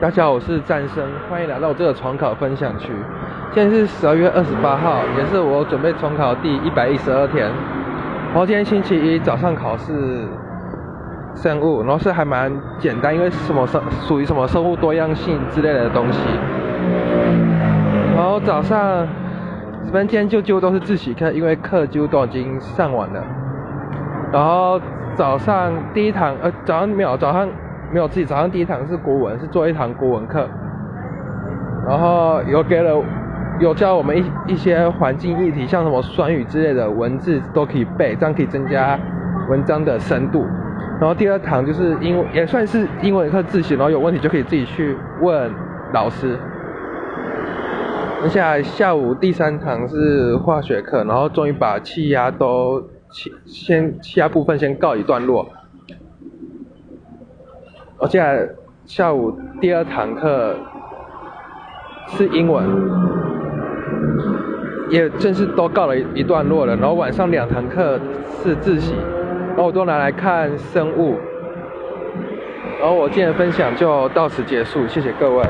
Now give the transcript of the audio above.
大家好，我是战生，欢迎来到我这个重考分享区。现在是十二月二十八号，也是我准备重考第一百一十二天。然后今天星期一早上考试生物，然后是还蛮简单，因为什么生属于什么生物多样性之类的东西。然后早上，这边今天就几乎都是自习课，因为课几乎都已经上完了。然后早上第一堂，呃，早上没有，早上没有自己，早上第一堂是国文，是做一堂国文课。然后有给了，有教我们一一些环境议题，像什么酸雨之类的文字都可以背，这样可以增加文章的深度。然后第二堂就是英文，也算是英文课自习，然后有问题就可以自己去问老师。接下来下午第三堂是化学课，然后终于把气压都。气先气压部分先告一段落，我接下下午第二堂课是英文，也正式都告了一段落了。然后晚上两堂课是自习，然后我都拿来看生物。然后我今天的分享就到此结束，谢谢各位。